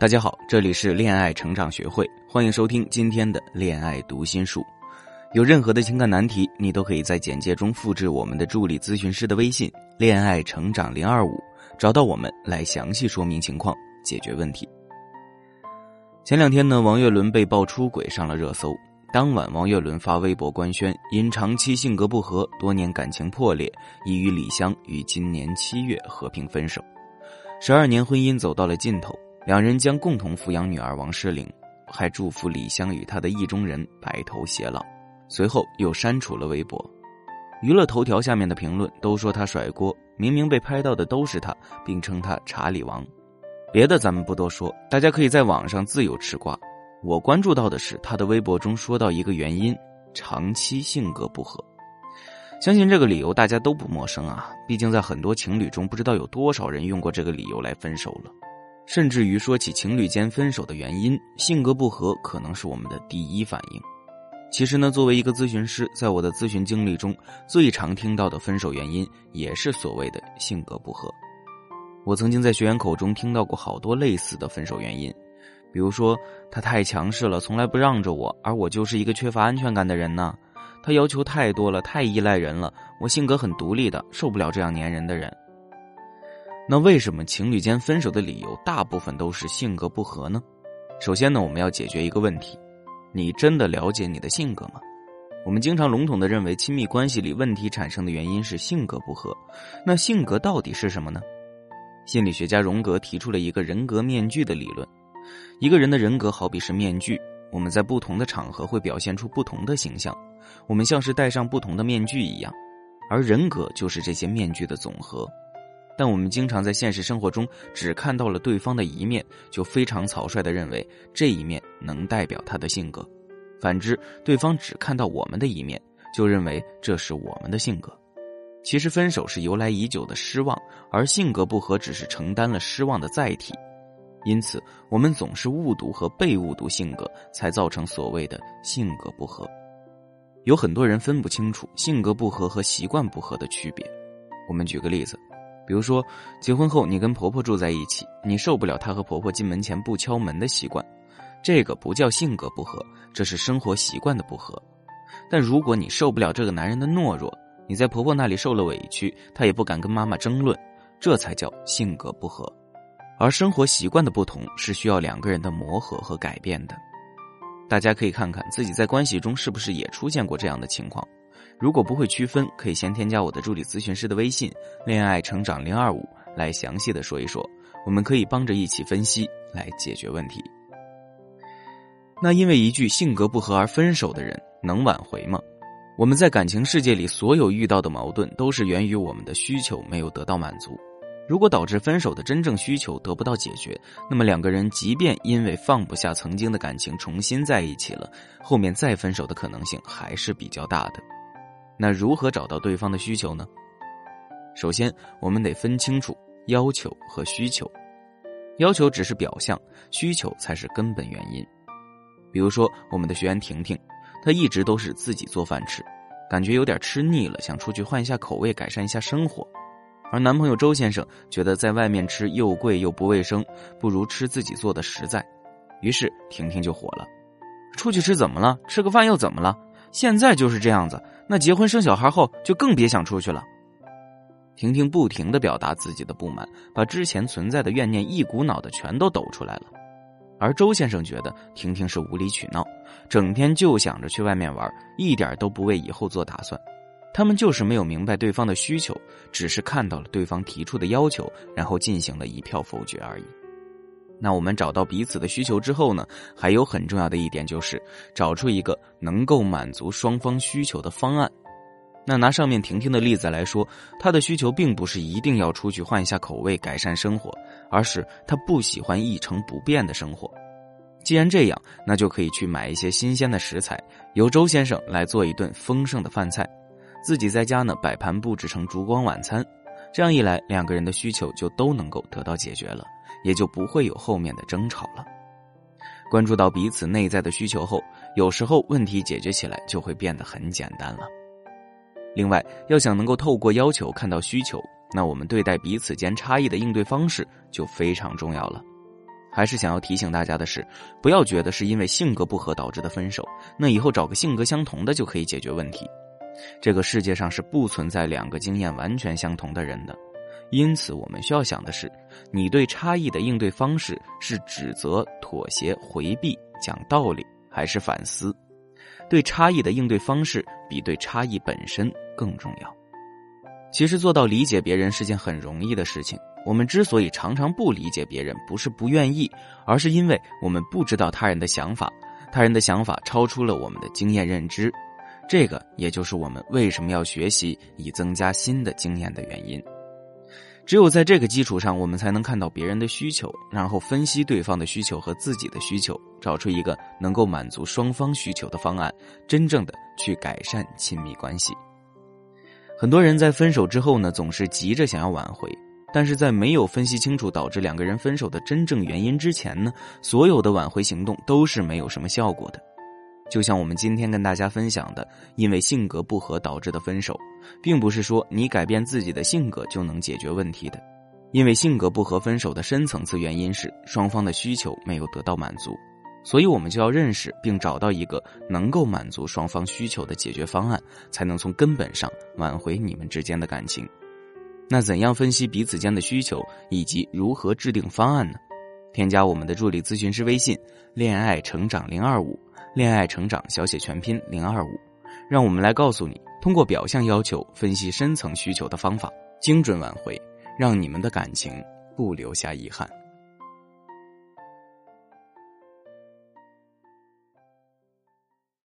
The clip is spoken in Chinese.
大家好，这里是恋爱成长学会，欢迎收听今天的恋爱读心术。有任何的情感难题，你都可以在简介中复制我们的助理咨询师的微信“恋爱成长零二五”，找到我们来详细说明情况，解决问题。前两天呢，王岳伦被曝出轨上了热搜。当晚，王岳伦发微博官宣，因长期性格不合，多年感情破裂，已与李湘于今年七月和平分手。十二年婚姻走到了尽头，两人将共同抚养女儿王诗龄，还祝福李湘与她的意中人白头偕老。随后又删除了微博。娱乐头条下面的评论都说他甩锅，明明被拍到的都是他，并称他查理王。别的咱们不多说，大家可以在网上自由吃瓜。我关注到的是他的微博中说到一个原因：长期性格不合。相信这个理由大家都不陌生啊，毕竟在很多情侣中，不知道有多少人用过这个理由来分手了。甚至于说起情侣间分手的原因，性格不合可能是我们的第一反应。其实呢，作为一个咨询师，在我的咨询经历中，最常听到的分手原因也是所谓的性格不合。我曾经在学员口中听到过好多类似的分手原因。比如说，他太强势了，从来不让着我，而我就是一个缺乏安全感的人呢。他要求太多了，太依赖人了，我性格很独立的，受不了这样粘人的人。那为什么情侣间分手的理由大部分都是性格不合呢？首先呢，我们要解决一个问题：你真的了解你的性格吗？我们经常笼统的认为，亲密关系里问题产生的原因是性格不合。那性格到底是什么呢？心理学家荣格提出了一个人格面具的理论。一个人的人格好比是面具，我们在不同的场合会表现出不同的形象，我们像是戴上不同的面具一样，而人格就是这些面具的总和。但我们经常在现实生活中只看到了对方的一面，就非常草率的认为这一面能代表他的性格；反之，对方只看到我们的一面，就认为这是我们的性格。其实，分手是由来已久的失望，而性格不合只是承担了失望的载体。因此，我们总是误读和被误读性格，才造成所谓的性格不合。有很多人分不清楚性格不合和习惯不合的区别。我们举个例子，比如说，结婚后你跟婆婆住在一起，你受不了她和婆婆进门前不敲门的习惯，这个不叫性格不合，这是生活习惯的不合。但如果你受不了这个男人的懦弱，你在婆婆那里受了委屈，她也不敢跟妈妈争论，这才叫性格不合。而生活习惯的不同是需要两个人的磨合和改变的。大家可以看看自己在关系中是不是也出现过这样的情况。如果不会区分，可以先添加我的助理咨询师的微信“恋爱成长零二五”来详细的说一说，我们可以帮着一起分析来解决问题。那因为一句性格不合而分手的人能挽回吗？我们在感情世界里所有遇到的矛盾都是源于我们的需求没有得到满足。如果导致分手的真正需求得不到解决，那么两个人即便因为放不下曾经的感情重新在一起了，后面再分手的可能性还是比较大的。那如何找到对方的需求呢？首先，我们得分清楚要求和需求。要求只是表象，需求才是根本原因。比如说，我们的学员婷婷，她一直都是自己做饭吃，感觉有点吃腻了，想出去换一下口味，改善一下生活。而男朋友周先生觉得在外面吃又贵又不卫生，不如吃自己做的实在，于是婷婷就火了。出去吃怎么了？吃个饭又怎么了？现在就是这样子，那结婚生小孩后就更别想出去了。婷婷不停的表达自己的不满，把之前存在的怨念一股脑的全都抖出来了。而周先生觉得婷婷是无理取闹，整天就想着去外面玩，一点都不为以后做打算。他们就是没有明白对方的需求，只是看到了对方提出的要求，然后进行了一票否决而已。那我们找到彼此的需求之后呢？还有很重要的一点就是找出一个能够满足双方需求的方案。那拿上面婷婷的例子来说，她的需求并不是一定要出去换一下口味、改善生活，而是她不喜欢一成不变的生活。既然这样，那就可以去买一些新鲜的食材，由周先生来做一顿丰盛的饭菜。自己在家呢，摆盘布置成烛光晚餐，这样一来，两个人的需求就都能够得到解决了，也就不会有后面的争吵了。关注到彼此内在的需求后，有时候问题解决起来就会变得很简单了。另外，要想能够透过要求看到需求，那我们对待彼此间差异的应对方式就非常重要了。还是想要提醒大家的是，不要觉得是因为性格不合导致的分手，那以后找个性格相同的就可以解决问题。这个世界上是不存在两个经验完全相同的人的，因此我们需要想的是，你对差异的应对方式是指责、妥协、回避、讲道理，还是反思？对差异的应对方式比对差异本身更重要。其实做到理解别人是件很容易的事情。我们之所以常常不理解别人，不是不愿意，而是因为我们不知道他人的想法，他人的想法超出了我们的经验认知。这个也就是我们为什么要学习，以增加新的经验的原因。只有在这个基础上，我们才能看到别人的需求，然后分析对方的需求和自己的需求，找出一个能够满足双方需求的方案，真正的去改善亲密关系。很多人在分手之后呢，总是急着想要挽回，但是在没有分析清楚导致两个人分手的真正原因之前呢，所有的挽回行动都是没有什么效果的。就像我们今天跟大家分享的，因为性格不合导致的分手，并不是说你改变自己的性格就能解决问题的。因为性格不合分手的深层次原因是双方的需求没有得到满足，所以我们就要认识并找到一个能够满足双方需求的解决方案，才能从根本上挽回你们之间的感情。那怎样分析彼此间的需求，以及如何制定方案呢？添加我们的助理咨询师微信“恋爱成长零二五”。恋爱成长小写全拼零二五，让我们来告诉你，通过表象要求分析深层需求的方法，精准挽回，让你们的感情不留下遗憾。